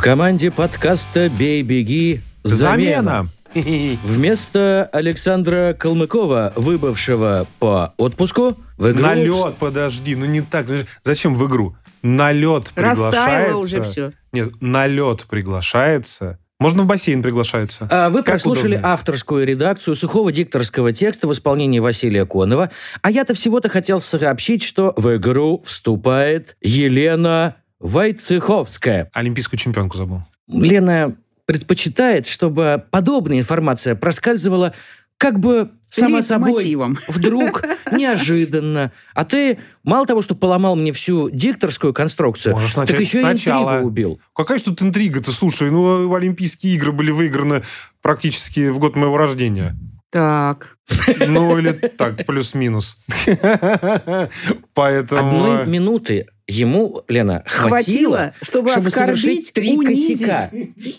В команде подкаста «Бей-беги» замена. Вместо Александра Калмыкова, выбывшего по отпуску, в игру... На лед, подожди, ну не так. Зачем в игру? На лед приглашается. Растаяло уже все. Нет, на лед приглашается. Можно в бассейн приглашается. А Вы Как прослушали удобнее. авторскую редакцию сухого дикторского текста в исполнении Василия Конова. А я-то всего-то хотел сообщить, что в игру вступает Елена Войцеховская. Олимпийскую чемпионку забыл. Лена предпочитает, чтобы подобная информация проскальзывала как бы сама собой, вдруг, неожиданно. А ты мало того, что поломал мне всю дикторскую конструкцию, Можешь так еще и сначала. интригу убил. Какая же тут интрига-то? Слушай, ну Олимпийские игры были выиграны практически в год моего рождения. Так. Ну или так, плюс-минус. Поэтому... Одной минуты ему, Лена, хватило, Хватило, чтобы, чтобы оскорбить, три унизить косяка.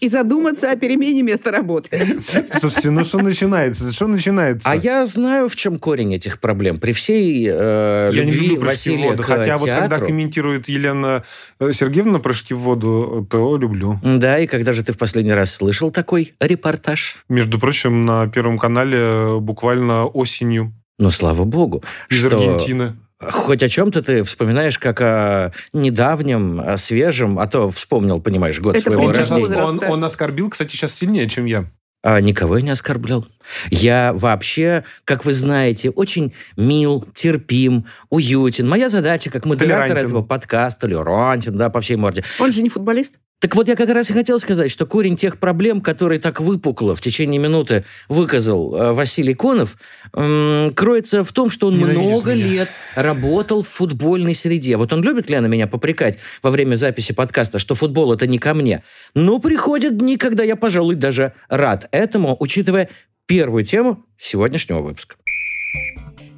и задуматься о перемене места работы. Слушайте, ну что начинается? Что начинается? А я знаю, в чем корень этих проблем. При всей э, Я не люблю прыжки в воду. Хотя вот когда комментирует Елена э, Сергеевна прыжки в воду, то люблю. Да, и когда же ты в последний раз слышал такой репортаж? Между прочим, на Первом канале э, буквально осенью Ну, слава богу. из что Аргентины. Хоть о чем-то ты вспоминаешь, как о недавнем, о свежем, а то вспомнил, понимаешь, год Это своего рождения. он- он оскорбил, кстати, сейчас сильнее, чем я. А никого я не оскорблял. Я вообще, как вы знаете, очень мил, терпим, уютен. Моя задача, как Толерантен. этого подкаста, толерантен, да, по всей морде. Он же не футболист. Так вот, я как раз и хотел сказать, что корень тех проблем, которые так выпукло в течение минуты выказал э, Василий Конов, кроется в том, что он Ненавидит много меня. лет работал в футбольной среде. Вот он любит, Лена, меня попрекать во время записи подкаста, что футбол это не ко мне. Но приходят дни, когда я, пожалуй, даже рад этому, учитывая первую тему сегодняшнего выпуска.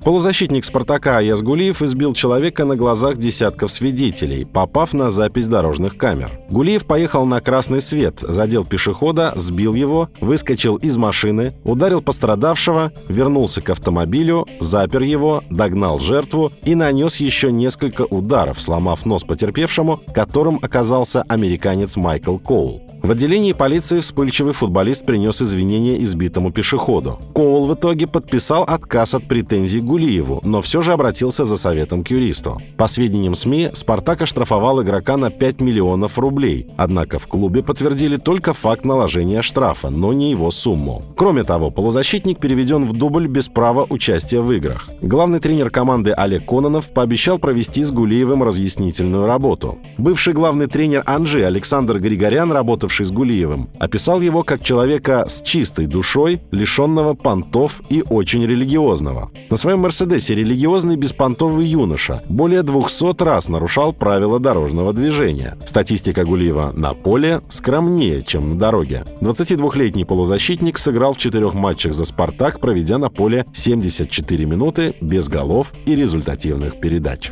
Полузащитник «Спартака» Аяс Гулиев избил человека на глазах десятков свидетелей, попав на запись дорожных камер. Гулиев поехал на красный свет, задел пешехода, сбил его, выскочил из машины, ударил пострадавшего, вернулся к автомобилю, запер его, догнал жертву и нанес еще несколько ударов, сломав нос потерпевшему, которым оказался американец Майкл Коул. В отделении полиции вспыльчивый футболист принес извинения избитому пешеходу. Коул в итоге подписал отказ от претензий Гулиеву, но все же обратился за советом к юристу. По сведениям СМИ, «Спартак» оштрафовал игрока на 5 миллионов рублей, однако в клубе подтвердили только факт наложения штрафа, но не его сумму. Кроме того, полузащитник переведен в дубль без права участия в играх. Главный тренер команды Олег Кононов пообещал провести с Гулиевым разъяснительную работу. Бывший главный тренер Анжи Александр Григорян, работавший с Гулиевым, описал его как человека с чистой душой, лишенного понтов и очень религиозного. На своем «Мерседесе» религиозный беспонтовый юноша более 200 раз нарушал правила дорожного движения. Статистика Гулиева на поле скромнее, чем на дороге. 22-летний полузащитник сыграл в четырех матчах за «Спартак», проведя на поле 74 минуты без голов и результативных передач.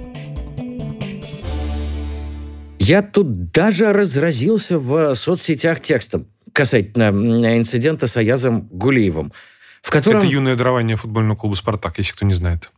Я тут даже разразился в соцсетях текстом касательно инцидента с Аязом Гулиевым, в котором... Это юное дарование футбольного клуба «Спартак», если кто не знает.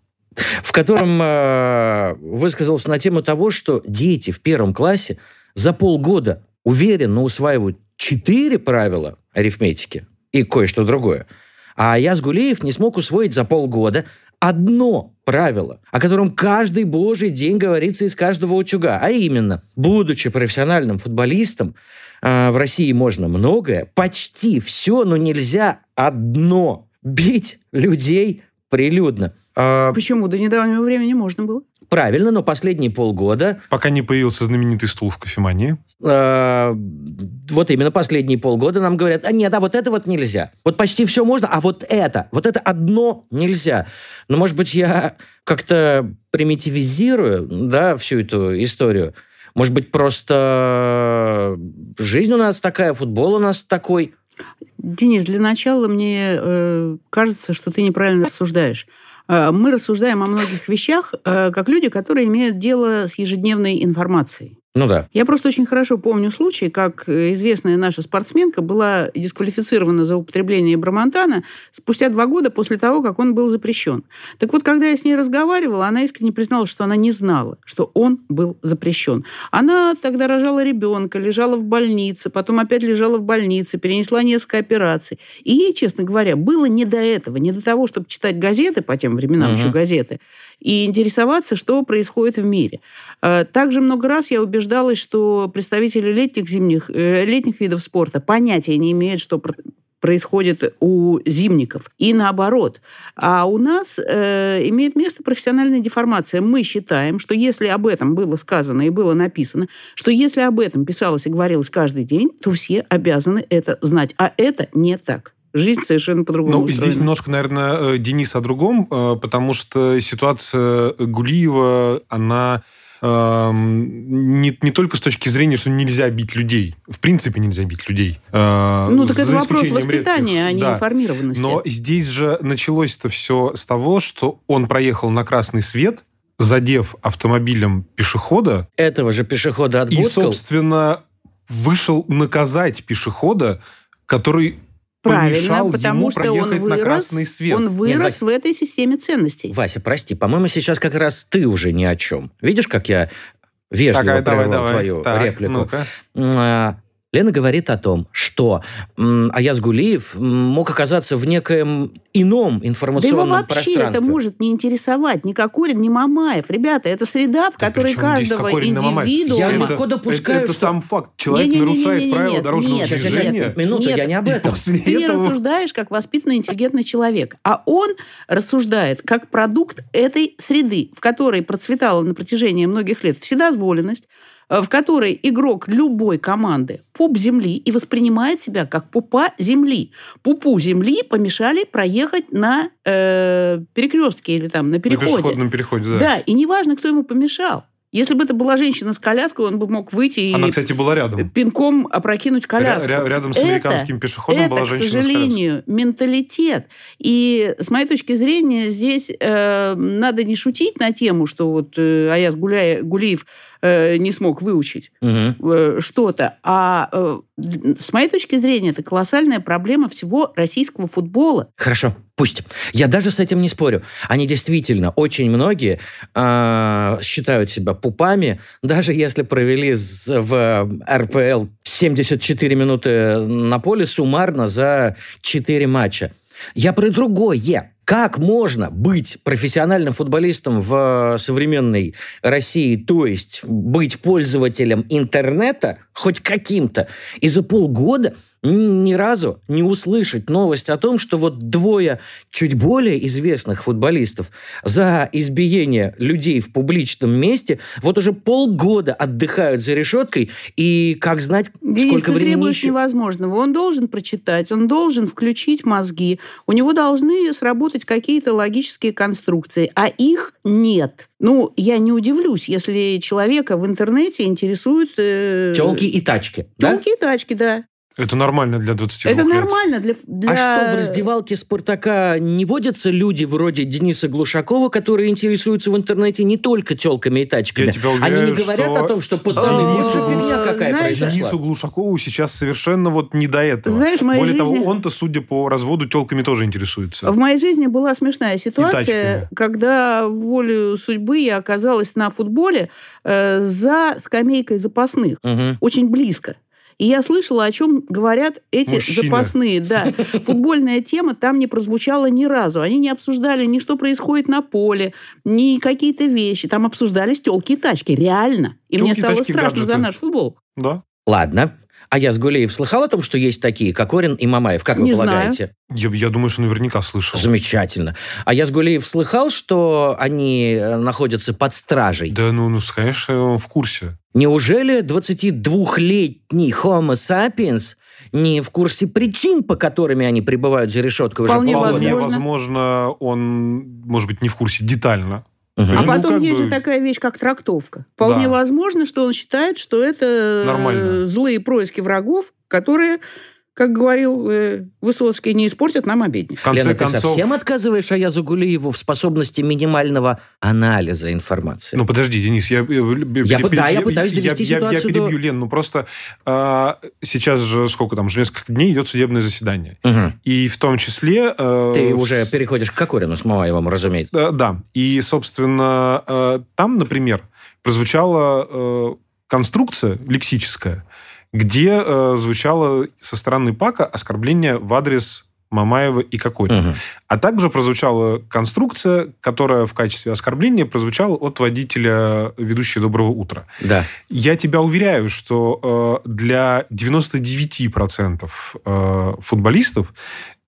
в котором э, высказался на тему того, что дети в первом классе за полгода уверенно усваивают четыре правила арифметики и кое-что другое. А Аяз Гулеев не смог усвоить за полгода одно правило, о котором каждый божий день говорится из каждого утюга. А именно, будучи профессиональным футболистом, э, в России можно многое, почти все, но нельзя одно – бить людей прилюдно. А, Почему? До недавнего времени можно было. Правильно, но последние полгода, Пока не появился знаменитый стул в кофемании. э, вот именно последние полгода нам говорят, а нет, а вот это вот нельзя. Вот почти все можно, а вот это, вот это одно нельзя. Но, может быть, я как-то примитивизирую, да, всю эту историю. Может быть, просто жизнь у нас такая, футбол у нас такой. Денис, для начала мне э, кажется, что ты неправильно рассуждаешь. Э, мы рассуждаем о многих вещах, э, как люди, которые имеют дело с ежедневной информацией. Ну да. Я просто очень хорошо помню случай, как э, известная наша спортсменка была дисквалифицирована за употребление бромонтана спустя два года после того, как он был запрещен. Так вот, когда я с ней разговаривала, она искренне призналась, что она не знала, что он был запрещен. Она тогда рожала ребенка, лежала в больнице, потом опять лежала в больнице, перенесла несколько операций. И ей, честно говоря, было не до этого, не до того, чтобы читать газеты, по тем временам Мгм. еще газеты, и интересоваться, что происходит в мире. Э, Также много раз я убеждалась, что представители летних, зимних, э, летних видов спорта понятия не имеют, что про- происходит у зимников. И наоборот. А у нас э, имеет место профессиональная деформация. Мы считаем, что если об этом было сказано и было написано, что если об этом писалось и говорилось каждый день, то все обязаны это знать. А это не так. Жизнь совершенно по-другому Ну, устроена. здесь немножко, наверное, э, Денис о другом, э, потому что ситуация Гулиева, она эм, не, не только с точки зрения, что нельзя бить людей. В принципе, нельзя бить людей. Э, Ну, так это за вопрос исключением воспитания, редких. а не Да. информированности. Но здесь же началось это все с того, что он проехал на красный свет, задев автомобилем пешехода, Этого же пешехода и, отбудскал. собственно, вышел наказать пешехода, который Правильно, помешал потому ему что проехать он на вырос, красный свет. он вырос Вась- в этой системе ценностей. Вася, прости, по-моему, сейчас как раз ты уже ни о чем. Видишь, как я вежливо Так, а, давай, прервал давай. твою Так, реплику? ну-ка. М, а, Лена говорит о том, что м, Аяз Гулиев мог оказаться в некоем ином Да его информационном вообще пространстве. это может не интересовать ни Кокорин, ни Мамаев. Ребята, это среда, в Да которой каждого индивидуума... Я это, легко допускаю, это, это что- сам факт. Человек Не-не-не-не-не-не, нарушает правила нет, дорожного нет, движения. Нет, минуту, Нет, я не об этом. Ты этого... рассуждаешь как воспитанный, интеллигентный человек. А он рассуждает как продукт этой среды, в которой процветала на протяжении многих лет вседозволенность, в которой игрок любой команды пуп земли и воспринимает себя как пупа земли. Пупу земли помешали проехать на э, перекрестке или там на На переходе. пешеходном переходе, да. Да, и неважно, кто ему помешал. Если бы это была женщина с коляской, он бы мог выйти и Она, кстати, была рядом. пинком опрокинуть коляску. Ря- рядом с Это- американским пешеходом Это, была к женщина с коляской. сожалению, менталитет. И с моей точки зрения здесь э, надо не шутить на тему, что вот э, Аяз Гуляй- Гулиев э, не смог выучить э, что-то. А э, с моей точки зрения это колоссальная проблема всего российского футбола. Хорошо, пусть. Я даже с этим не спорю. Они действительно, очень многие а, считают себя пупами, даже если провели в РПЛ 74 минуты на поле суммарно за 4 матча. Я про другое. Как можно быть профессиональным футболистом в современной России, то есть быть пользователем интернета, хоть каким-то, и за полгода ни разу не услышать новость о том, что вот двое чуть более известных футболистов за избиение людей в публичном месте вот уже полгода отдыхают за решеткой, и как знать, Денис, сколько времени требуешь еще... невозможного. Он должен прочитать, он должен включить мозги. У него должны сработать какие-то логические конструкции, а их нет. Ну, я не удивлюсь, если человека в интернете интересуют... Э, Телки и тачки. да? Телки и тачки, да. Это нормально для 22 Это лет. нормально для, для... А что, в раздевалке «Спартака» не водятся люди вроде Дениса Глушакова, которые интересуются в интернете не только телками и тачками? Я тебя Они уверяю, не говорят что о том, что пацаны, Денису фигня какая знаешь, произошла. Денису Глушакову сейчас совершенно вот не до этого. Знаешь, в моей Более того, жизни- он-то, судя по разводу, телками тоже интересуется. В моей жизни была смешная ситуация, когда волю судьбы я оказалась на футболе э, за скамейкой запасных. Мгм. очень близко. И я слышала, о чем говорят эти Мужчины. запасные. Да. Футбольная тема там не прозвучала ни разу. Они не обсуждали ни что происходит на поле, ни какие-то вещи. Там обсуждались телки и тачки. Реально. И мне Тёлки, стало тачки, страшно за гаджеты. наш футбол. Да. Ладно. А я с Гулеев слыхал о том, что есть такие, Кокорин и Мамаев? Как вы Не знаю. полагаете? Я, я думаю, что наверняка слышал. Замечательно. А я с Гулеев слыхал, что они э, находятся под стражей? Да, ну, ну, конечно, он в курсе. Неужели 22-летний Homo sapiens не в курсе причин, по которым они пребывают за решеткой уже Вполне полгода? Вполне возможно. возможно, он, может быть, не в курсе детально. Мгм. А Ну, потом есть бы- же такая вещь, как трактовка. Вполне Да. возможно, что он считает, что это э, Нормально. злые происки врагов, которые, как говорил э, Высоцкий, не испортят нам обедни. В конце Лена, ты концов... совсем отказываешь Аязу Гулиеву в способности минимального анализа информации? Ну, подожди, Денис, я... Я, Я бы- да, я пытаюсь довести я, я, ситуацию до- перебью, Лен, ну просто а, сейчас же сколько там, уже несколько дней идет судебное заседание. Мгм. И в том числе... э, Ты в- уже переходишь к Кокорину с Мамаевым, разумеется. Э, Да. И, собственно, э, там, например, прозвучала э, конструкция лексическая, где э, звучало со стороны Пака оскорбление в адрес Мамаева и Кокорина. Мгм. А также прозвучала конструкция, которая в качестве оскорбления прозвучала от водителя ведущей «Доброго утра». Да. Я тебя уверяю, что э, для 99% э, футболистов,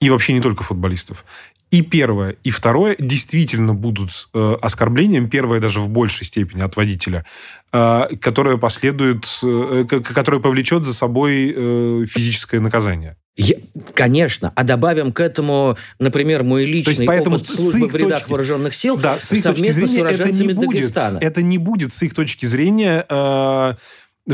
и вообще не только футболистов, и первое, и второе действительно будут э, оскорблением, первое даже в большей степени от водителя, э, которое последует, э, которое повлечет за собой э, физическое наказание. Я- конечно. А добавим к этому, например, мой личный поэтому опыт с- с службы в рядах точки- вооруженных сил Да, с их точки совместно с зрения это уроженцами не будет, Дагестана. это не будет с их точки зрения э,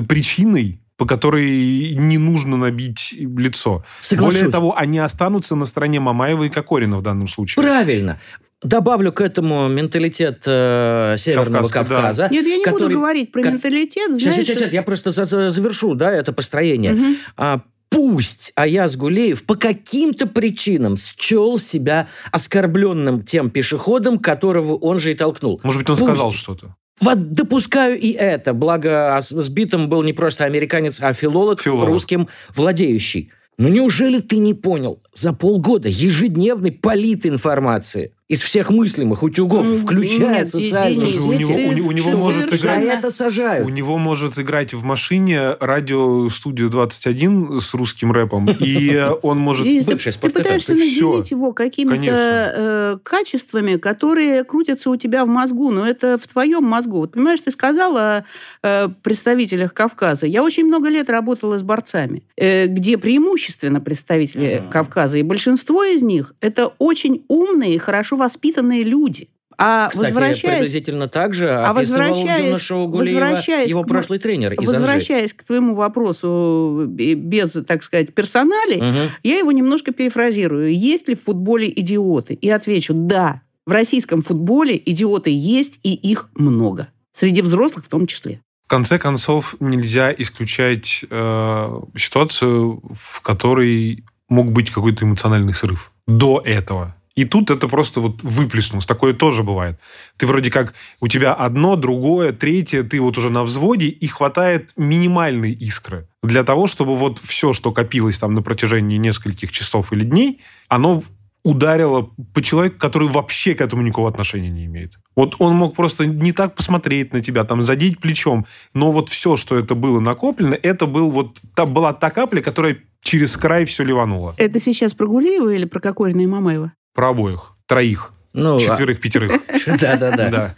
причиной, по которой не нужно набить лицо. Соглашусь. Более того, они останутся на стороне Мамаева и Кокорина в данном случае. Правильно. Добавлю к этому менталитет э, Северного Кавказский, да. Кавказа. Нет, я не буду который- говорить про ка- менталитет. Сейчас, знаешь, сейчас, сейчас, я просто за- за- завершу, да, это построение. Мгм. А, пусть Аяз Гулеев по каким-то причинам счел себя оскорбленным тем пешеходом, которого он же и толкнул. Может быть, он Пусть. сказал что-то. Вот допускаю и это, благо ос- сбитым был не просто американец, а филолог, Филолог. русским владеющий. Но неужели ты не понял? За полгода ежедневной политинформации из всех мыслимых утюгов, Ну, включая нет, социальные сети, у него- у у него ты может за совершенно- это сажают. У него может играть в машине радио-студию 21 с русским рэпом, и он может... Ты, пытаешься наделить его какими-то э, качествами, которые крутятся у тебя в мозгу, но это в твоем мозгу. Вот понимаешь, ты сказала о э, представителях Кавказа. Я очень много лет работала с борцами, э, где преимущественно представители. Кавказа, и большинство из них это очень умные, хорошо воспитанные люди. А Кстати, возвращаясь приблизительно так же А описывал возвращаясь- юношу Гулиева возвращаясь его к- прошлый тренер из Анжи. Возвращаясь к твоему вопросу э, без, так сказать, персоналей, Мгм. я его немножко перефразирую. Есть ли в футболе идиоты? И отвечу, да. В российском футболе идиоты есть, и их много. Среди взрослых в том числе. В конце концов, нельзя исключать э, ситуацию, в которой мог быть какой-то эмоциональный срыв до этого. И тут это просто вот выплеснулось. Такое тоже бывает. Ты вроде как, у тебя одно, другое, третье, ты вот уже на взводе, и хватает минимальной искры для того, чтобы вот все, что копилось там на протяжении нескольких часов или дней, оно ударило по человеку, который вообще к этому никакого отношения не имеет. Вот он мог просто не так посмотреть на тебя, там, задеть плечом, но вот все, что это было накоплено, это был вот, та, была та капля, которая через край все ливанула. Это сейчас про Гулиева или про Кокорина и Мамаева? Про обоих. Троих. Ну, а- Четверых, пятерых. да-да-да. Да.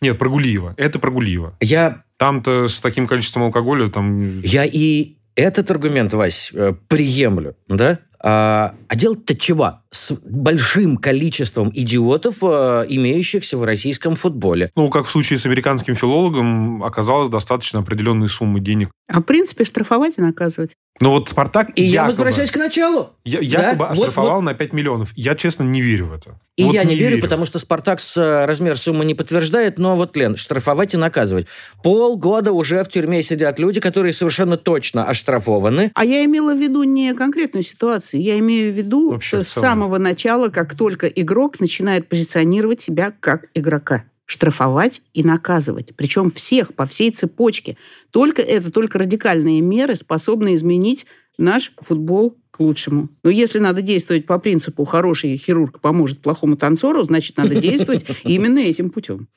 Нет, про Гулиева. Это про Гулиева. Я, Там-то с таким количеством алкоголя там... я и этот аргумент, Вась, э, приемлю, да? А, а делать-то чего? С большим количеством идиотов, э, имеющихся в российском футболе. Ну, как в случае с американским филологом, оказалось достаточно определенной суммы денег. А в принципе штрафовать и наказывать. Но вот Спартак И я якобы, возвращаюсь к началу. я- Да, якобы вот- оштрафовал на 5 миллионов. Я, честно, не верю в это. И Вот я не, верю, потому что Спартак с, э, размер суммы не подтверждает, но вот, Лен, штрафовать и наказывать. Полгода уже в тюрьме сидят люди, которые совершенно точно оштрафованы. А я имела в виду не конкретную ситуацию, я имею в виду Вообще с самого начала, как только игрок начинает позиционировать себя как игрока. Штрафовать и наказывать. Причем всех, по всей цепочке. Только это, только радикальные меры способны изменить наш футбол к лучшему. Но если надо действовать по принципу «хороший хирург поможет плохому танцору», значит, надо действовать именно этим путем.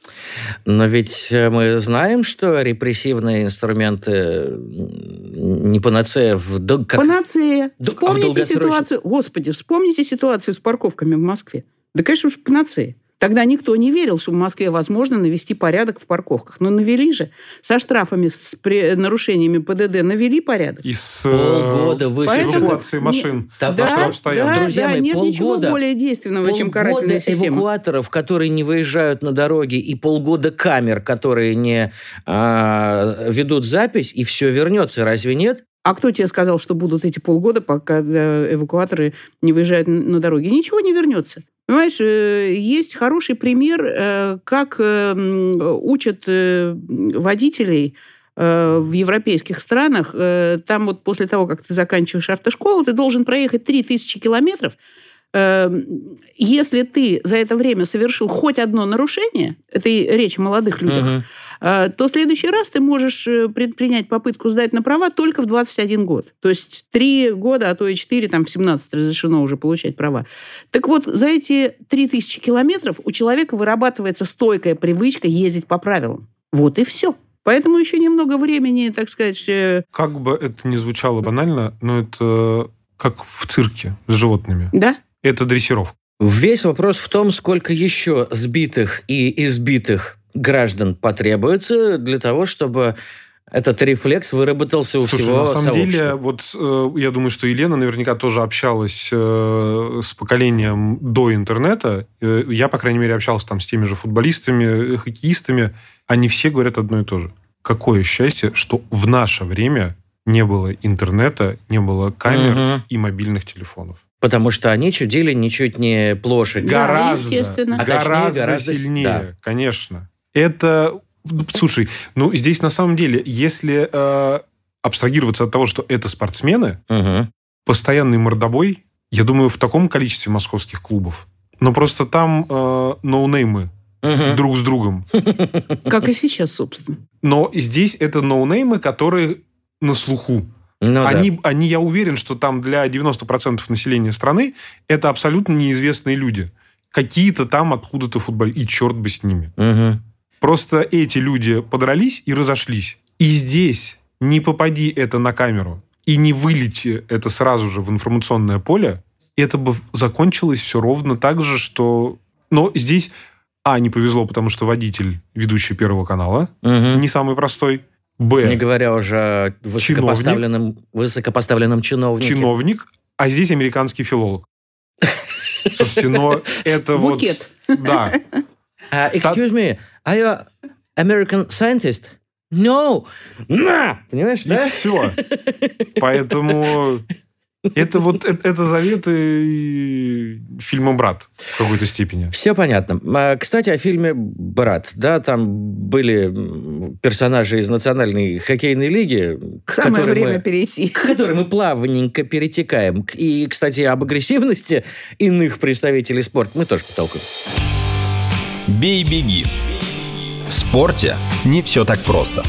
Но ведь э, мы знаем, что репрессивные инструменты не панацея в... дол- как- Панацея. Д- а в Вспомните долгосрочном- ситуацию... Господи, вспомните ситуацию с парковками в Москве. Да, конечно, уж панацея. Тогда никто не верил, что в Москве возможно навести порядок в парковках. Но навели же. Со штрафами, с при- нарушениями ПДД навели порядок. И с э, Полгода вы Поэтому- эвакуацией машин. Да, да, да, Друзья да, мои, нет ничего полгода- более действенного, чем Полгода карательная система. эвакуаторов, которые не выезжают на дороге, и полгода камер, которые не а, ведут запись, и все вернется. Разве нет? А кто тебе сказал, что будут эти полгода, пока эвакуаторы не выезжают на дороге? Ничего не вернется. Понимаешь, э, есть хороший пример, э, как э, м, учат э, водителей в европейских странах. Там вот после того, как ты заканчиваешь автошколу, ты должен проехать 3000 километров. Э, Если ты за это время совершил хоть одно нарушение, это речь о молодых людях, Мгм. Э, то в следующий раз ты можешь э, предпринять попытку сдать на права только в 21 год. То есть три года, а то и четыре, там в 17 разрешено уже получать права. Так вот, за эти 3000 километров у человека вырабатывается стойкая привычка ездить по правилам. Вот и все. Поэтому еще немного времени, так сказать, э, Как бы это ни звучало банально, но это как в цирке с животными. да? Это дрессировка. Весь вопрос в том, сколько еще сбитых и избитых граждан потребуется для того, чтобы этот рефлекс выработался у Слушай, всего на самом сообщества. деле, вот э, я думаю, что Елена наверняка тоже общалась э, с поколением до интернета. Э, я, по крайней мере, общался там с теми же футболистами, э, хоккеистами. Они все говорят одно и то же. Какое счастье, что в наше время не было интернета, не было камер Мгм. и мобильных телефонов. Потому что они чудили ничуть не площадь. Да, Гораздо, естественно. А точнее, гораздо, гораздо с- сильнее, да. конечно. Это, слушай, ну здесь на самом деле, если э, абстрагироваться от того, что это спортсмены, Мгм. постоянный мордобой, я думаю, в таком количестве московских клубов. Но просто там э, ноунеймы Мгм. друг с другом. Как и сейчас, собственно. Но здесь это ноунеймы, которые на слуху. Ну да. они, они, я уверен, что там для 90% населения страны это абсолютно неизвестные люди. Какие-то там откуда-то футболисты. И черт бы с ними. Мгм. Просто эти люди подрались и разошлись. И здесь не попади это на камеру и не вылети это сразу же в информационное поле, это бы закончилось все ровно так же, что... Но здесь, а, не повезло, потому что водитель, ведущий Первого канала, Мгм. не самый простой, б, Не говоря уже о высокопоставленном, высокопоставленном чиновнике. чиновник, а здесь американский филолог. Слушайте, но это вот... Букет. Да. А, excuse me, are you American scientist? No! На! Понимаешь, И да? все. Поэтому это вот это, это заветы фильма «Брат» в какой-то степени. Все понятно. А, Кстати, о фильме «Брат». Да, там были персонажи из Национальной хоккейной лиги, к Самое время мы- перейти. к которой мы плавненько перетекаем. И, кстати, об агрессивности иных представителей спорта мы тоже потолкуем. Бей-беги. В спорте не все так просто.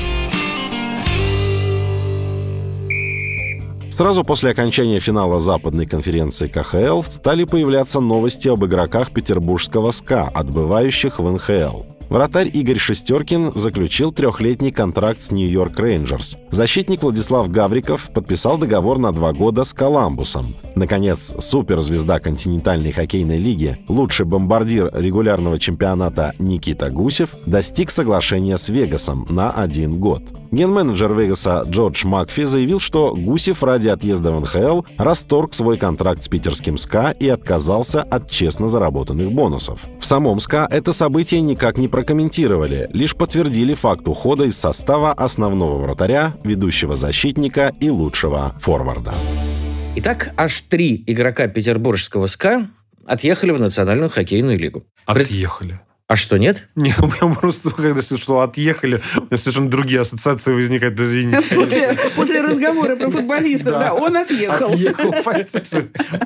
Сразу после окончания финала западной конференции КХЛ стали появляться новости об игроках петербургского СКА, отбывающих в НХЛ. Вратарь Игорь Шестеркин заключил трехлетний контракт с Нью-Йорк Рейнджерс. Защитник Владислав Гавриков подписал договор на два года с Коламбусом. Наконец, суперзвезда континентальной хоккейной лиги, лучший бомбардир регулярного чемпионата Никита Гусев достиг соглашения с Вегасом на один год. Ген-менеджер Вегаса Джордж Макфи заявил, что Гусев ради отъезда в НХЛ расторг свой контракт с питерским СКА и отказался от честно заработанных бонусов. В самом СКА это событие никак не прокомментировали, лишь подтвердили факт ухода из состава основного вратаря, ведущего защитника и лучшего форварда. Итак, аж три игрока петербургского СКА отъехали в Национальную хоккейную лигу. Отъехали. А что, нет? Не, у меня просто, когда что отъехали, у меня совершенно другие ассоциации возникают, извините. После, после разговора про футболистов, Да. он отъехал.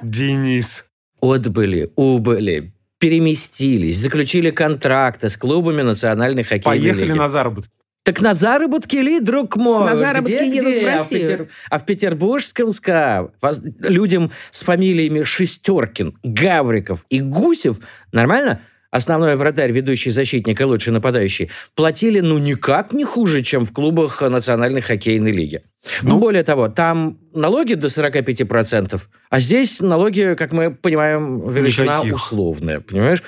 Денис. Отбыли, убыли, переместились, заключили контракты с клубами Национальной хоккейной Поехали лиги. на заработки. Так на заработки ли, друг мой? На заработки Где, едут где? в А Россию. Петер- А в петербургском СКА воз- людям с фамилиями Шестеркин, Гавриков и Гусев нормально? Основной вратарь, ведущий защитник и лучший нападающий, платили ну никак не хуже, чем в клубах Национальной хоккейной лиги. Ну- Более того, там налоги до 45%, а здесь налоги, как мы понимаем, величина Никаких. условная, понимаешь?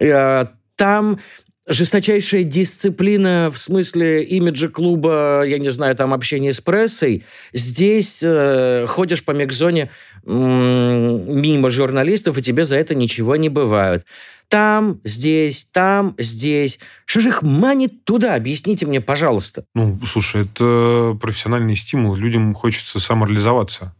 Э, Там жесточайшая дисциплина в смысле имиджа клуба, я не знаю, там общение с прессой. Здесь э, ходишь по мегзоне м, мимо журналистов, и тебе за это ничего не бывают. Там, здесь, там, здесь. Что же их манит туда? Объясните мне, пожалуйста. Ну, слушай, это профессиональный стимул. Людям хочется самореализоваться.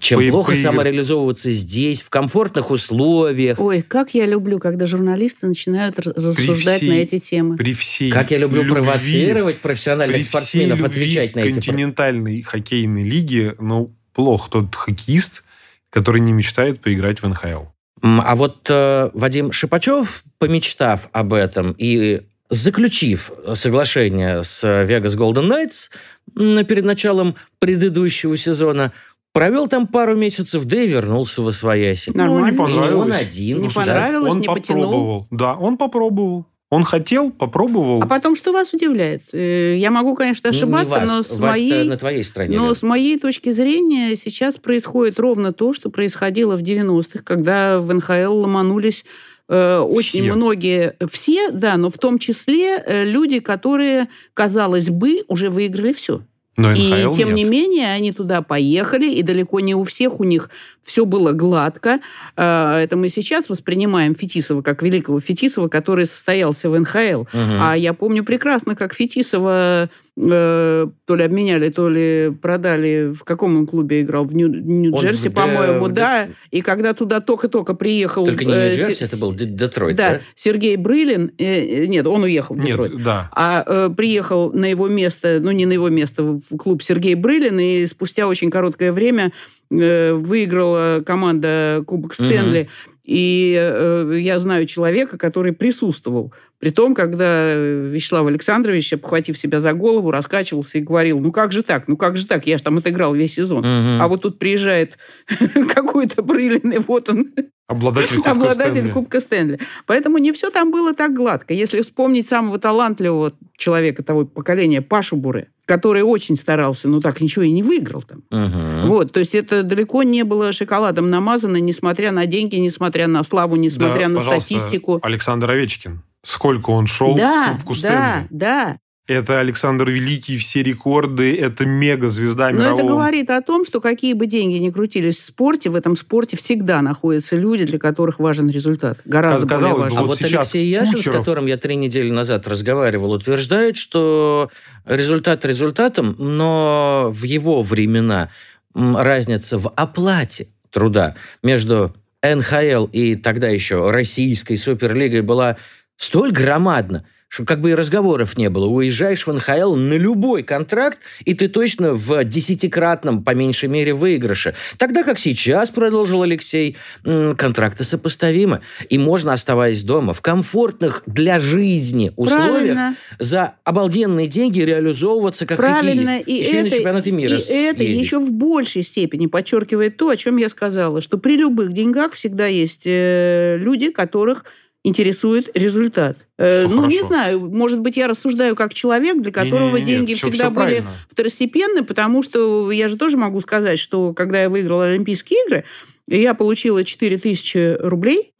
Чем По- плохо по- самореализовываться здесь, в комфортных условиях. Ой, как я люблю, когда журналисты начинают рассуждать всей- на эти темы. При всей Как я люблю любви, провоцировать профессиональных при всей спортсменов любви отвечать на эти континентальной хоккейной лиги, ну, плохо тот хоккеист, который не мечтает поиграть в НХЛ. А вот э, Вадим Шипачев, помечтав об этом и заключив соглашение с Vegas Golden Knights перед началом предыдущего сезона, провел там пару месяцев, да и вернулся в Освояси. Нормально. Ну, не И понравилось. он один. Не да. понравилось, он не потянул. попробовал. Да, он попробовал. Он хотел, попробовал. А потом, что вас удивляет? Э, Я могу, конечно, Ну, не ошибаться, вас. но с Вас-то моей... на твоей стороне. Но Лен. с моей точки зрения сейчас происходит ровно то, что происходило в 90-х, когда в НХЛ ломанулись э, очень Все. многие, все, да, но в том числе э, люди, которые, казалось бы, уже выиграли все. Но И НХЛ тем нет. не менее они туда поехали, и далеко не у всех у них все было гладко. Э, Это мы сейчас воспринимаем Фетисова как великого Фетисова, который состоялся в НХЛ. Мгм. А я помню прекрасно, как Фетисова э, то ли обменяли, то ли продали. В каком он клубе играл? В Нью- Нью-Джерси, Де- по-моему, в да. И когда туда только-только приехал... Только не э, Нью-Джерси, Се- это был Д- Детройт, да, да? Сергей Брылин. э, э, нет, он уехал в Нет, Детройт. да. А э, приехал на его место, ну не на его место, в клуб Сергей Брылин, и спустя очень короткое время э, выиграла команда Кубок Стэнли. И э, я знаю человека, который присутствовал. При том, когда Вячеслав Александрович, обхватив себя за голову, раскачивался и говорил, ну как же так, ну как же так, я же там отыграл весь сезон. Мгм. А вот тут приезжает какой-то Брылин, и вот он, Обладатель Кубка обладатель Стэнли. Кубка Стэнли. Поэтому не все там было так гладко. Если вспомнить самого талантливого человека того поколения, Пашу Буре, который очень старался, но так ничего и не выиграл там. Мгм. Вот, то есть это далеко не было шоколадом намазано, несмотря на деньги, несмотря на славу, несмотря Да, на статистику. Александр Овечкин. Сколько он шел да, к Кубку да, Стэнли. да. Это Александр Великий, все рекорды, это мега-звезда Но мирового. это говорит о том, что какие бы деньги ни крутились в спорте, в этом спорте всегда находятся люди, для которых важен результат. Гораздо Казалось более бы, важен. А вот вот сейчас Алексей Яшин, с Кучеров- которым я три недели назад разговаривал, утверждает, что результат результатом, но в его времена разница в оплате труда между НХЛ и тогда еще российской суперлигой была столь громадна, что как бы и разговоров не было. Уезжаешь в НХЛ на любой контракт, и ты точно в десятикратном, по меньшей мере, выигрыше. Тогда как сейчас, продолжил Алексей, контракты сопоставимы. И можно, оставаясь дома, в комфортных для жизни условиях, Правильно. за обалденные деньги реализовываться как Правильно, хоккеист. и Еще и на это, чемпионаты мира и это ездить. еще в большей степени подчеркивает то, о чем я сказала, что при любых деньгах всегда есть э, люди, которых интересует результат. Э, Что ну, не хорошо. знаю, может быть, я рассуждаю как человек, для которого Не-не-не, деньги всё- всегда всё были правильно. второстепенны, потому что я же тоже могу сказать, что когда я выиграла Олимпийские игры, я получила 4000 рублей,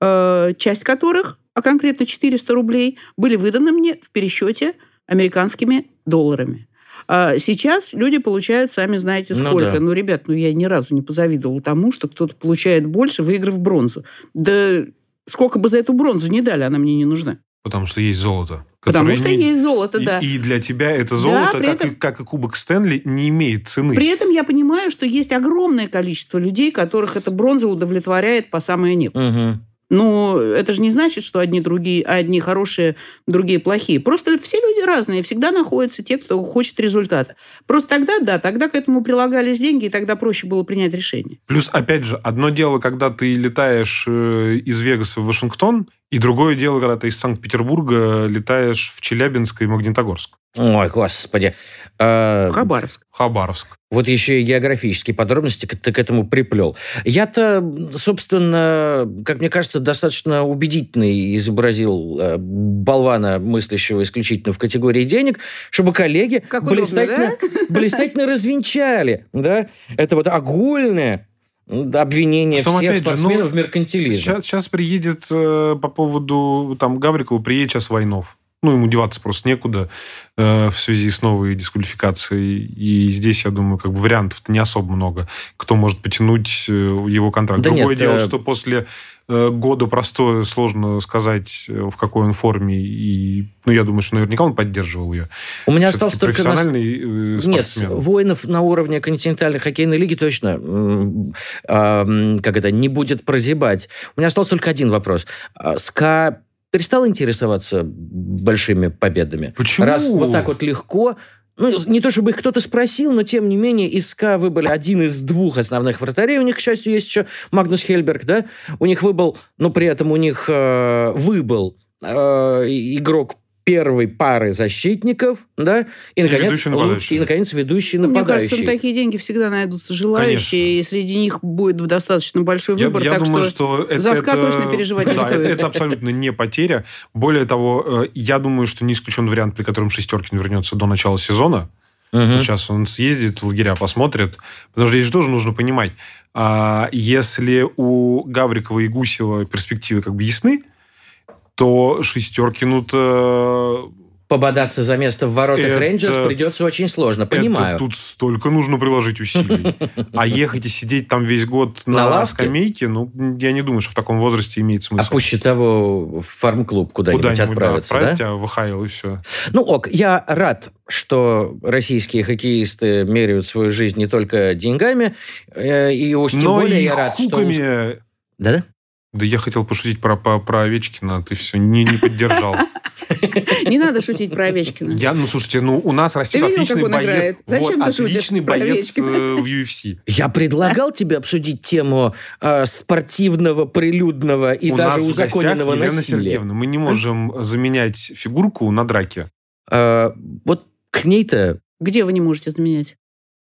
э, часть которых, а конкретно 400 рублей, были выданы мне в пересчете американскими долларами. А сейчас люди получают, сами знаете, Ну сколько. да. Ну, ребят, ну я ни разу не позавидовала тому, что кто-то получает больше, выиграв бронзу. Да сколько бы за эту бронзу не дали, она мне не нужна. Потому что есть золото. Потому что не- есть золото, и, да. и для тебя это золото, при как, этом- и, как и Кубок Стэнли, не имеет цены. При этом я понимаю, что есть огромное количество людей, которых эта бронза удовлетворяет по самое нет. Мгм. Ну, это же не значит, что одни другие, одни хорошие, другие плохие. Просто все люди разные. Всегда находятся те, кто хочет результата. Просто тогда, да, тогда к этому прилагались деньги, и тогда проще было принять решение. Плюс, опять же, одно дело, когда ты летаешь э, из Вегаса в Вашингтон, и другое дело, когда ты из Санкт-Петербурга летаешь в Челябинск и Магнитогорск. Ой, господи. А, Хабаровск. Хабаровск. Вот еще и географические подробности к- ты к этому приплел. Я-то, собственно, как мне кажется, достаточно убедительно изобразил э, болвана, мыслящего исключительно в категории денег, чтобы коллеги Как удобно, блистательно, блистательно развенчали да? это вот огульное обвинение Потом, всех опять же, спортсменов ну, в меркантилизме. Сейчас, сейчас приедет э, по поводу там Гаврикова, приедет сейчас Войнов. Ну, ему деваться просто некуда э, в связи с новой дисквалификацией. И здесь, я думаю, как бы вариантов-то не особо много, кто может потянуть э, его контракт. Да Другое нет, дело, э, что после э, года простое сложно сказать, э, в какой он форме. И, ну, я думаю, что наверняка он поддерживал ее. У меня остался только... нас- профессиональный э, Нет, воинов на уровне континентальной хоккейной лиги точно как это, не будет прозябать. У меня остался только один вопрос. А, СКА перестал интересоваться большими победами? Почему? Раз вот так вот легко... Ну, не то чтобы их кто-то спросил, но тем не менее из СКА выбыли один из двух основных вратарей. У них, к счастью, есть еще Магнус Хельберг, да? У них выбыл, но при этом у них э, выбыл э, игрок первой пары защитников, да, и, наконец, ведущий луч- нападающий. и, наконец, ведущий Мне кажется, нападающий. на такие деньги всегда найдутся желающие, и среди них будет достаточно большой Я, выбор. я так думаю, что, что, это, за СКА это- точно переживать не да, стоит. Это, это абсолютно не потеря. Более того, э, я думаю, что не исключен вариант, при котором Шестеркин вернется до начала сезона. Вот сейчас он съездит в лагеря, посмотрит. Потому что здесь же тоже нужно понимать, а, если у Гаврикова и Гусева перспективы как бы ясны, то Шестеркину-то... Пободаться за место в воротах Это- Рейнджерс придется очень сложно, понимаю. Это тут столько нужно приложить усилий. А ехать и сидеть там весь год На на, лавке? скамейке, ну, я не думаю, что в таком возрасте имеет А смысл. пуще того в фарм-клуб куда-нибудь, Куда-нибудь да, отправиться, да? отправить тебя в ХЛ и все. Ну, ок, я рад, что российские хоккеисты меряют свою жизнь не только деньгами, э, и уж тем Но более я рад, что... хуками... Да-да? Да я хотел пошутить про, про, про Овечкина, а ты все не, не поддержал. Не надо шутить про Овечкина. Я, ну, слушайте, ну, у нас растет отличный боец. Зачем ты шутишь про боец э, в UFC. Я предлагал тебе обсудить тему э, спортивного, прилюдного и у даже нас узаконенного насилия. Сергеевна. Мы не можем заменять фигурку на драке. Э, вот к ней-то Где вы не можете заменять?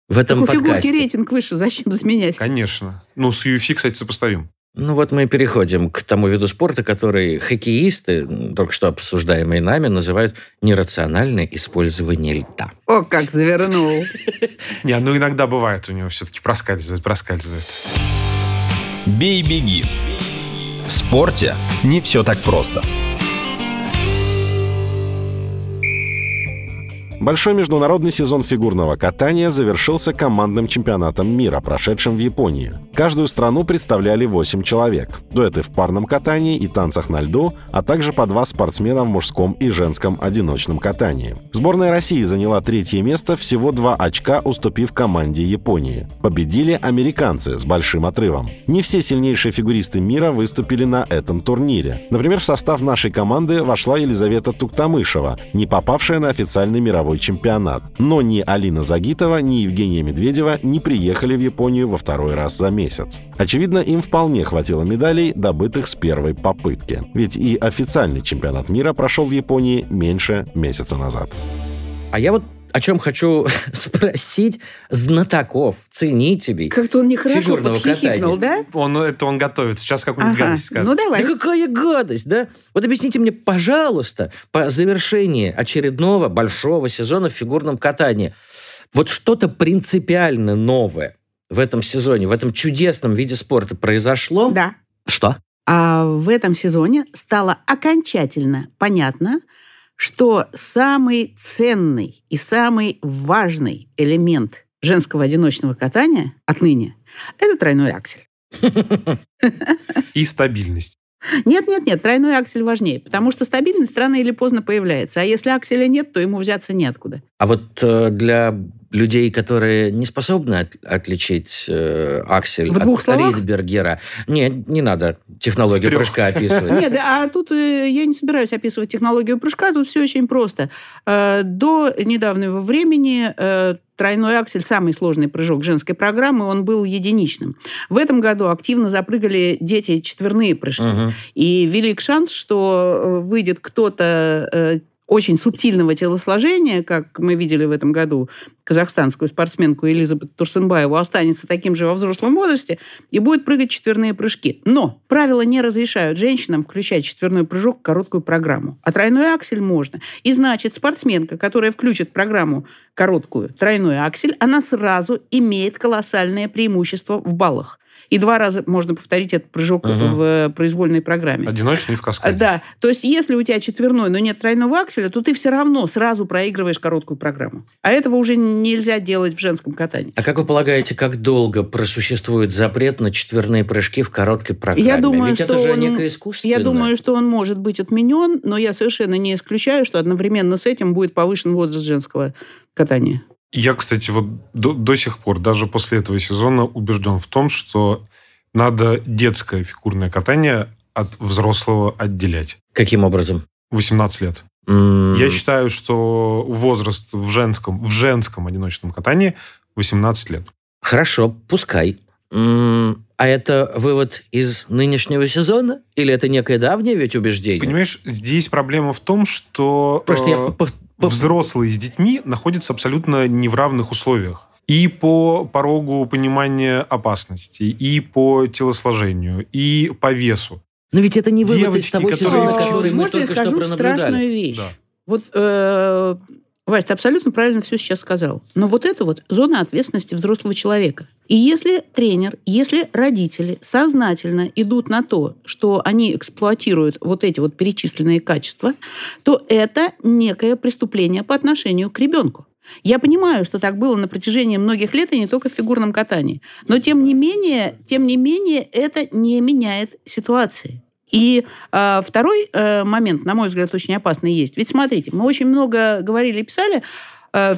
в этом Так у фигурки рейтинг выше, зачем заменять? Конечно. Ну, с UFC, кстати, сопоставим. Ну вот мы переходим к тому виду спорта, который хоккеисты, только что обсуждаемые нами, называют нерациональное использование льда. О, как завернул. Не, ну иногда бывает у него все-таки проскальзывает, проскальзывает. Бей-беги. В спорте не все так просто. Большой международный сезон фигурного катания завершился командным чемпионатом мира, прошедшим в Японии. Каждую страну представляли 8 человек. Дуэты в парном катании и танцах на льду, а также по два спортсмена в мужском и женском одиночном катании. Сборная России заняла третье место, всего два очка уступив команде Японии. Победили американцы с большим отрывом. Не все сильнейшие фигуристы мира выступили на этом турнире. Например, в состав нашей команды вошла Елизавета Туктамышева, не попавшая на официальный мировой чемпионат. Но ни Алина Загитова, ни Евгения Медведева не приехали в Японию во второй раз за месяц. Очевидно, им вполне хватило медалей, добытых с первой попытки. Ведь и официальный чемпионат мира прошел в Японии меньше месяца назад. А я вот о чем хочу спросить знатоков, ценителей. Как-то он нехорошо подхихикнул, да? Он, это он готовит. Сейчас какую-нибудь Ага. гадость скажет. Ну, давай. Да какая гадость, да? Вот объясните мне, пожалуйста, по завершении очередного большого сезона в фигурном катании, вот что-то принципиально новое в этом сезоне, в этом чудесном виде спорта произошло? Да. Что? А в этом сезоне стало окончательно понятно, что самый ценный и самый важный элемент женского одиночного катания отныне – это тройной аксель. И стабильность. Нет, нет, нет, тройной аксель важнее, потому что стабильность рано или поздно появляется. А если акселя нет, то ему взяться неоткуда. А вот э, для людей, которые не способны от- отличить э, аксель В от? Ридбергера, не, не надо технологию прыжка описывать. Нет, а тут э, я не собираюсь описывать технологию прыжка, тут все очень просто. Э, До недавнего времени э, тройной аксель, самый сложный прыжок женской программы, он был единичным. В этом году активно запрыгали дети четверные прыжки. Мгм. И велик шанс, что выйдет кто-то очень субтильного телосложения, как мы видели в этом году казахстанскую спортсменку Элизабет Турсенбаеву, останется таким же во взрослом возрасте и будет прыгать четверные прыжки. Но правила не разрешают женщинам включать четверной прыжок в короткую программу. А тройной аксель можно. И значит, спортсменка, которая включит программу короткую тройной аксель, она сразу имеет колоссальное преимущество в баллах. И два раза можно повторить этот прыжок Мгм. в произвольной программе. Одиночный и в каскаде. Да, то есть если у тебя четверной, но нет тройного акселя, то ты все равно сразу проигрываешь короткую программу. А этого уже нельзя делать в женском катании. А как вы полагаете, как долго просуществует запрет на четверные прыжки в короткой программе? Я думаю, Ведь это что же он- некое искусство. Я думаю, что он может быть отменен, но я совершенно не исключаю, что одновременно с этим будет повышен возраст женского катания. Я, кстати, вот до, до сих пор, даже после этого сезона, убежден в том, что надо детское фигурное катание от взрослого отделять. Каким образом? 18 лет. М, Я считаю, что возраст в женском, в женском одиночном катании 18 лет. Хорошо, пускай. М, А это вывод из нынешнего сезона? Или это некое давнее ведь убеждение? Понимаешь, здесь проблема в том, что Просто я э, взрослые с детьми находятся абсолютно не в равных условиях. И по порогу понимания опасности, и по телосложению, и по весу. Но ведь это не вывод из девочки, того которые сезона, который мы Можно я только скажу страшную вещь? Да. Вот, э, Вась, ты абсолютно правильно все сейчас сказал. Но вот это вот зона ответственности взрослого человека. И если тренер, если родители сознательно идут на то, что они эксплуатируют вот эти вот перечисленные качества, то это некое преступление по отношению к ребенку. Я понимаю, что так было на протяжении многих лет и не только в фигурном катании. Но тем не менее, тем не менее, это не меняет ситуации. И э, второй э, момент, на мой взгляд, очень опасный есть. Ведь смотрите, мы очень много говорили и писали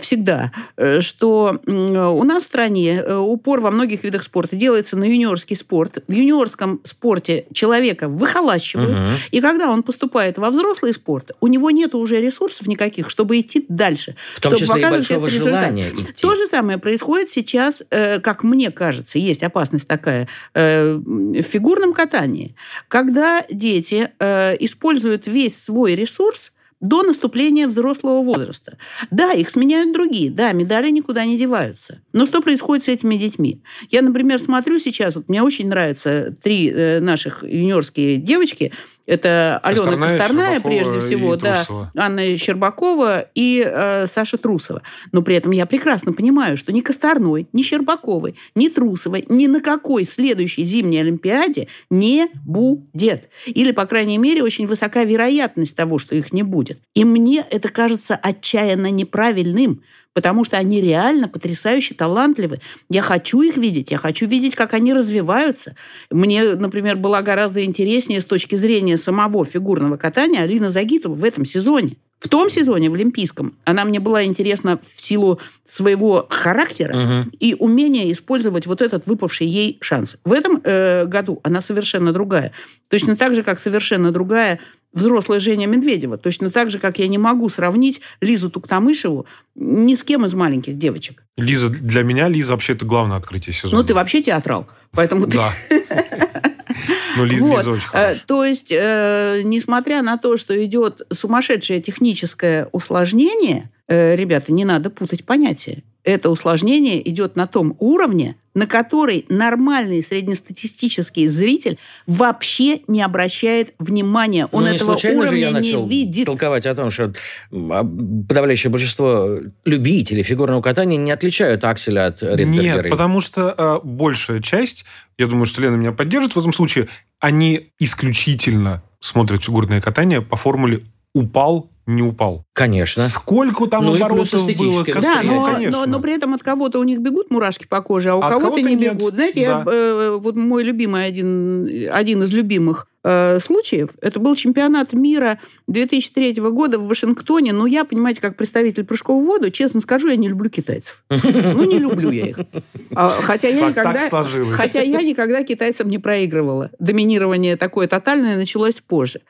всегда, э, что у нас в стране э, упор во многих видах спорта делается на юниорский спорт. В юниорском спорте человека выхолащивают, Мгм. и когда он поступает во взрослый спорт, у него нет уже ресурсов никаких, чтобы идти дальше. В том чтобы числе и большого желания идти. То же самое происходит сейчас, э, как мне кажется, есть опасность такая э, в фигурном катании, когда дети э, используют весь свой ресурс до наступления взрослого возраста. Да, их сменяют другие, да, медали никуда не деваются. Но что происходит с этими детьми? Я, например, смотрю сейчас, вот мне очень нравятся три э, наших юниорские девочки. Это Алена Косторная, Косторная, Щербакова прежде всего, да, Трусова. Анна Щербакова и э, Саша Трусова. Но при этом я прекрасно понимаю, что ни Косторной, ни Щербаковой, ни Трусовой ни на какой следующей зимней Олимпиаде не будет. Или, по крайней мере, очень высока вероятность того, что их не будет. И мне это кажется отчаянно неправильным, потому что они реально потрясающе талантливы. Я хочу их видеть, я хочу видеть, как они развиваются. Мне, например, была гораздо интереснее с точки зрения самого фигурного катания Алина Загитова в этом сезоне. В том сезоне, в Олимпийском, она мне была интересна в силу своего характера Мгм. и умения использовать вот этот выпавший ей шанс. В этом э, году она совершенно другая. Точно так же, как совершенно другая взрослая Женя Медведева. Точно так же, как я не могу сравнить Лизу Туктамышеву ни с кем из маленьких девочек. Лиза, для меня Лиза вообще это главное открытие сезона. Ну, ты вообще театрал. Поэтому ты Да. Ну, Лиза, Вот. Лиза очень Э, хорошая. То есть, э, несмотря на то, что идет сумасшедшее техническое усложнение, э, ребята, не надо путать понятия. Это усложнение идет на том уровне, на который нормальный среднестатистический зритель вообще не обращает внимания. Он Ну, не этого случайно же я уровня не начал видит. толковать о том, что а, подавляющее большинство любителей фигурного катания не отличают акселя от Ридбергера. Нет, потому что э, большая часть, я думаю, что Лена меня поддержит в этом случае, они исключительно смотрят фигурное катание по формуле «упал, не упал». Конечно. Сколько там Ну оборотов было? Да, но, конечно. но, но при этом от кого-то у них бегут мурашки по коже, а у От кого-то кого-то не нет. бегут. Знаете, я, Да. э, вот мой любимый один, один из любимых э, случаев, это был чемпионат мира 2003 года в Вашингтоне. Ну, я, понимаете, как представитель прыжков в воду, честно скажу, я не люблю китайцев. Ну, не люблю я их. А, Хотя я никогда... Хотя я никогда китайцам не проигрывала. Доминирование такое тотальное началось позже.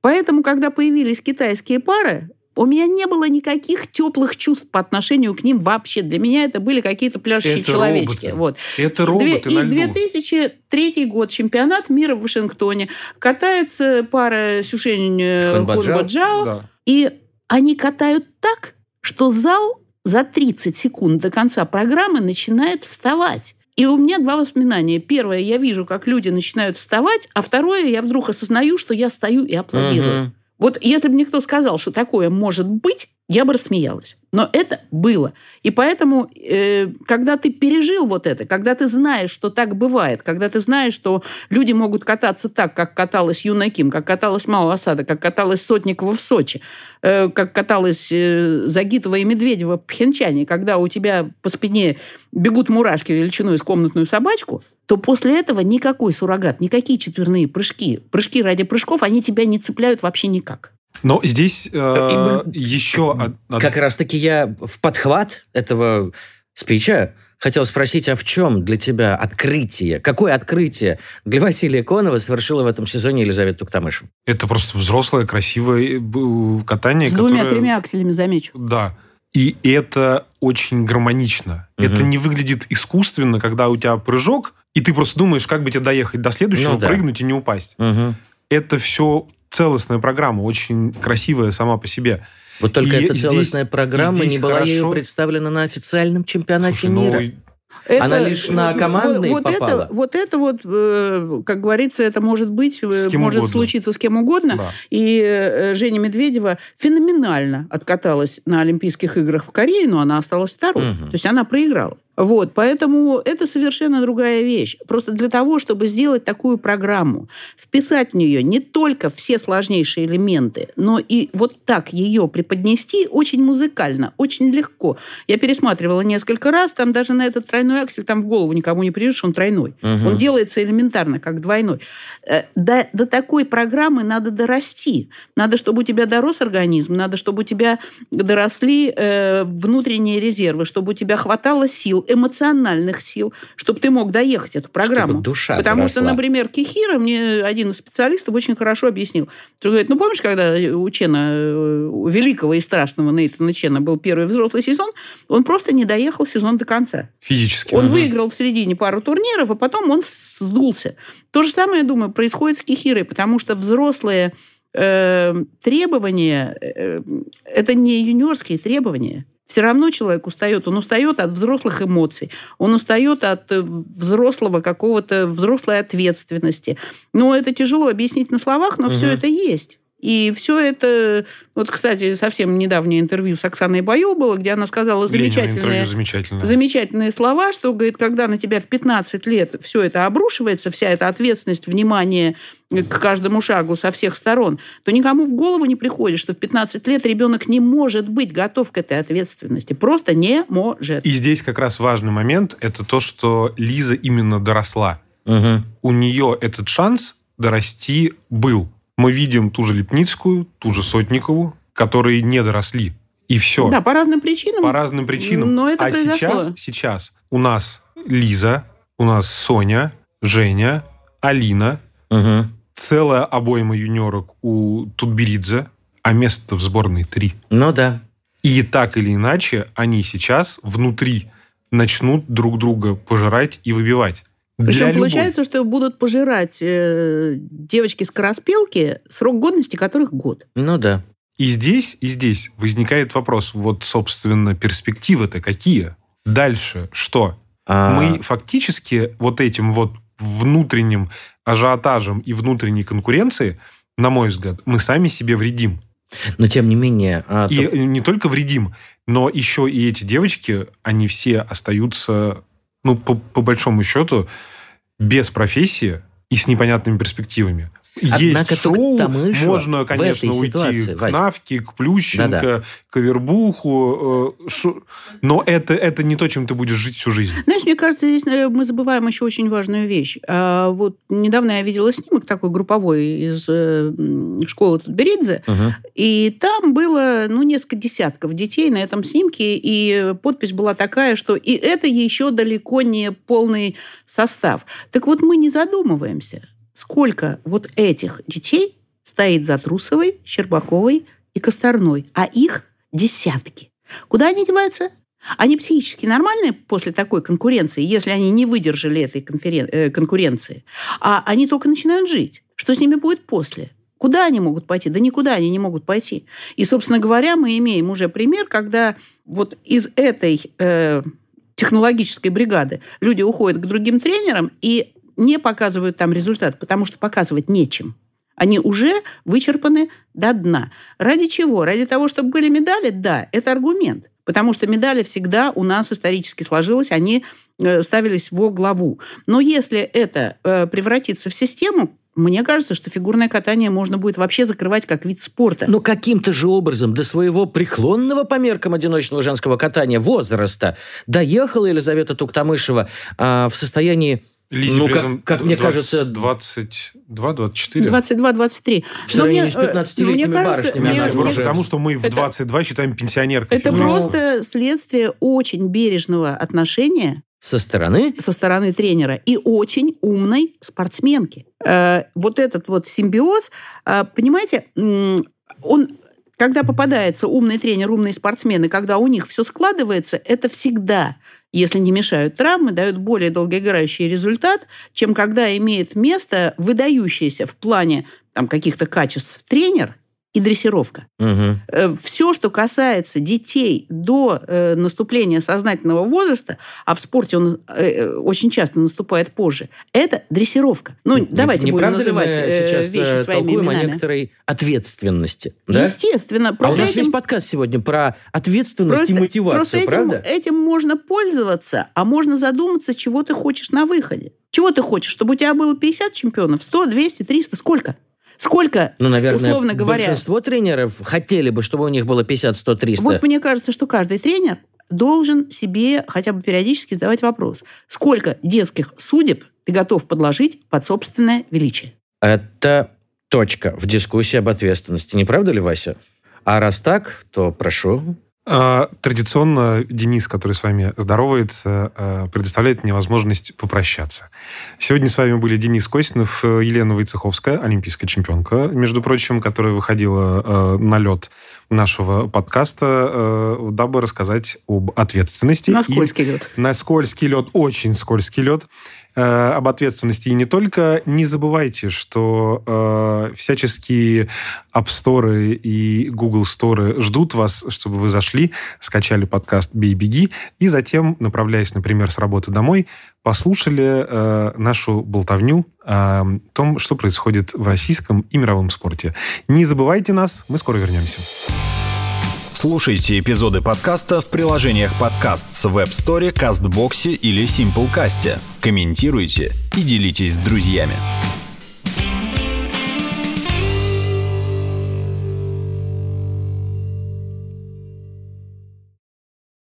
Поэтому, когда появились китайские пары, у меня не было никаких теплых чувств по отношению к ним вообще. Для меня это были какие-то пляшущие Это человечки. роботы. Вот. Это Две- роботы и на льду. 2003 год, чемпионат мира в Вашингтоне. Катается пара Сюшень э. Хунбаджао. Да. И они катают так, что зал за 30 секунд до конца программы начинает вставать. И у меня два воспоминания. Первое, я вижу, как люди начинают вставать, а второе, я вдруг осознаю, что я стою и аплодирую. Мгм. Вот если бы мне кто сказал, что такое может быть, я бы рассмеялась. Но это было. И поэтому, э, когда ты пережил вот это, когда ты знаешь, что так бывает, когда ты знаешь, что люди могут кататься так, как каталась Юна Ким, как каталась Мао Асада, как каталась Сотникова в Сочи, э, как каталась э, Загитова и Медведева в Пхенчане, когда у тебя по спине бегут мурашки величиной с комнатную собачку, то после этого никакой суррогат, никакие четверные прыжки, прыжки ради прыжков, они тебя не цепляют вообще никак. Но здесь э, еще... Как раз-таки я в подхват этого спича хотел спросить, а в чем для тебя открытие? Какое открытие для Василия Конова совершила в этом сезоне Елизавета Туктамышева? Это просто взрослое, красивое э, катание. С которое... двумя-тремя акселями, замечу. Да. И это очень гармонично. Угу. Это не выглядит искусственно, когда у тебя прыжок, и ты просто думаешь, как бы тебе доехать до следующего, ну, да. прыгнуть и не упасть. Угу. Это все целостная программа, очень красивая сама по себе. Вот только и эта целостная здесь, программа здесь не была хорошо... ею представлена на официальном чемпионате Слушай, мира. Ну, это, Она лишь на командные вот, попала. Это, вот это вот, э, как говорится, это может быть, э, может угодно. случиться с кем угодно. Да. И э, Женя Медведева феноменально откаталась на Олимпийских играх в Корее, но она осталась второй. Угу. То есть она проиграла. Вот, поэтому это совершенно другая вещь. Просто для того, чтобы сделать такую программу, вписать в нее не только все сложнейшие элементы, но и вот так ее преподнести очень музыкально, очень легко. Я пересматривала несколько раз, там даже на этот тройной аксель там в голову никому не придет, что он тройной. Угу. Он делается элементарно, как двойной. Э, до, до такой программы надо дорасти. Надо, чтобы у тебя дорос организм, надо, чтобы у тебя доросли э, внутренние резервы, чтобы у тебя хватало сил, эмоциональных сил, чтобы ты мог доехать эту программу. Чтобы душа Потому доросла. что, например, Кихира, мне один из специалистов очень хорошо объяснил. Что говорит, ну помнишь, когда у Чена, у великого и страшного Нейтана Чена был первый взрослый сезон, он просто не доехал сезон до конца. Физически. Он угу. выиграл в середине пару турниров, а потом он сдулся. То же самое, я думаю, происходит с Кихирой, потому что взрослые э, требования, э, это не юниорские требования. Все равно человек устает. Он устает от взрослых эмоций. Он устает от э, взрослого какого-то, взрослой ответственности. Но это тяжело объяснить на словах, но угу. все это есть. И все это... Вот, кстати, совсем недавнее интервью с Оксаной Байо было, где она сказала замечательные, замечательные слова, что, говорит, когда на тебя в 15 лет все это обрушивается, вся эта ответственность, внимание к каждому шагу со всех сторон, то никому в голову не приходит, что в 15 лет ребенок не может быть готов к этой ответственности. Просто не может. И здесь как раз важный момент, это то, что Лиза именно доросла. Угу. У нее этот шанс дорасти был мы видим ту же Лепницкую, ту же Сотникову, которые не доросли. И все. Да, по разным причинам. По разным причинам. Но это а произошло. сейчас, сейчас у нас Лиза, у нас Соня, Женя, Алина, угу. целая обойма юниорок у Тутберидзе, а место в сборной три. Ну да. И так или иначе они сейчас внутри начнут друг друга пожирать и выбивать. Причем получается, что будут пожирать э, девочки-скороспелки, срок годности которых год. Ну да. И здесь, и здесь возникает вопрос, вот, собственно, перспективы-то какие? Дальше что? А... Мы фактически вот этим вот внутренним ажиотажем и внутренней конкуренцией, на мой взгляд, мы сами себе вредим. Но тем не менее... А, и то... не только вредим, но еще и эти девочки, они все остаются ну, по, по большому счету, без профессии и с непонятными перспективами. Однако Есть шоу, Тамышева можно, конечно, уйти ситуации, к Вась. Навке, к Плющенко, Да-да. к Авербуху, э, шо... но это, это не то, чем ты будешь жить всю жизнь. Знаешь, мне кажется, здесь э, мы забываем еще очень важную вещь. А, вот недавно я видела снимок такой групповой из э, школы Тутберидзе, угу. и там было, ну, несколько десятков детей на этом снимке, и подпись была такая, что и это еще далеко не полный состав. Так вот, мы не задумываемся – сколько вот этих детей стоит за Трусовой, Щербаковой и Косторной, а их десятки. Куда они деваются? Они психически нормальные после такой конкуренции, если они не выдержали этой конферен... э, конкуренции, а они только начинают жить. Что с ними будет после? Куда они могут пойти? Да никуда они не могут пойти. И, собственно говоря, мы имеем уже пример, когда вот из этой э, технологической бригады люди уходят к другим тренерам, и не показывают там результат, потому что показывать нечем. Они уже вычерпаны до дна. Ради чего? Ради того, чтобы были медали? Да, это аргумент. Потому что медали всегда у нас исторически сложилось, они э, ставились во главу. Но если это э, превратится в систему, мне кажется, что фигурное катание можно будет вообще закрывать как вид спорта. Но каким-то же образом до своего преклонного по меркам одиночного женского катания возраста доехала Елизавета Туктамышева а, в состоянии Лизе ну, как, как мне 20, кажется, 22, 24. 22-23. В сравнении с 15-летними барышнями мне, она Просто потому, что мы в Это- 22 считаем пенсионеркой. это фигурного. просто следствие очень бережного отношения со стороны со стороны тренера и очень умной спортсменки. Э, вот этот вот симбиоз, э, понимаете, он когда попадается умный тренер, умные спортсмены, когда у них все складывается, это всегда, если не мешают травмы, дает более долгоиграющий результат, чем когда имеет место выдающийся в плане там, каких-то качеств тренер и дрессировка. Мгм. Все, что касается детей до э, наступления сознательного возраста, а в спорте он э, очень часто наступает позже, это дрессировка. Ну, Не- давайте не будем называть э, сейчас вещи э, своими именами. о некоторой ответственности, да? Естественно. А у Просто нас этим, весь подкаст сегодня про ответственность просто- и мотивацию, просто этим, правда? этим можно пользоваться, а можно задуматься, чего ты хочешь на выходе. Чего ты хочешь? Чтобы у тебя было 50 чемпионов, 100, 200, 300, сколько? Сколько, Ну, наверное, условно говоря, большинство тренеров хотели бы, чтобы у них было 50, 100, 300. Вот мне кажется, что каждый тренер должен себе хотя бы периодически задавать вопрос, сколько детских судеб ты готов подложить под собственное величие. Это точка в дискуссии об ответственности. Не правда ли, Вася? А раз так, то прошу. А, Традиционно Денис, который с вами здоровается, а, предоставляет мне возможность попрощаться. Сегодня с вами были Денис Костинов, э, Елена Войцеховская, олимпийская чемпионка, между прочим, которая выходила э, на лед нашего подкаста, э, дабы рассказать об ответственности. На и- скользкий лед. на скользкий лед, очень скользкий лед, об ответственности. И не только не забывайте, что э, всяческие App Store и Google Store ждут вас, чтобы вы зашли, скачали подкаст «Бей, беги», и затем, направляясь, например, с работы домой, послушали э, нашу болтовню о том, что происходит в российском и мировом спорте. Не забывайте нас, мы скоро вернемся. Слушайте эпизоды подкаста в приложениях подкаст с Web Store, CastBox или Simplecast. Комментируйте и делитесь с друзьями.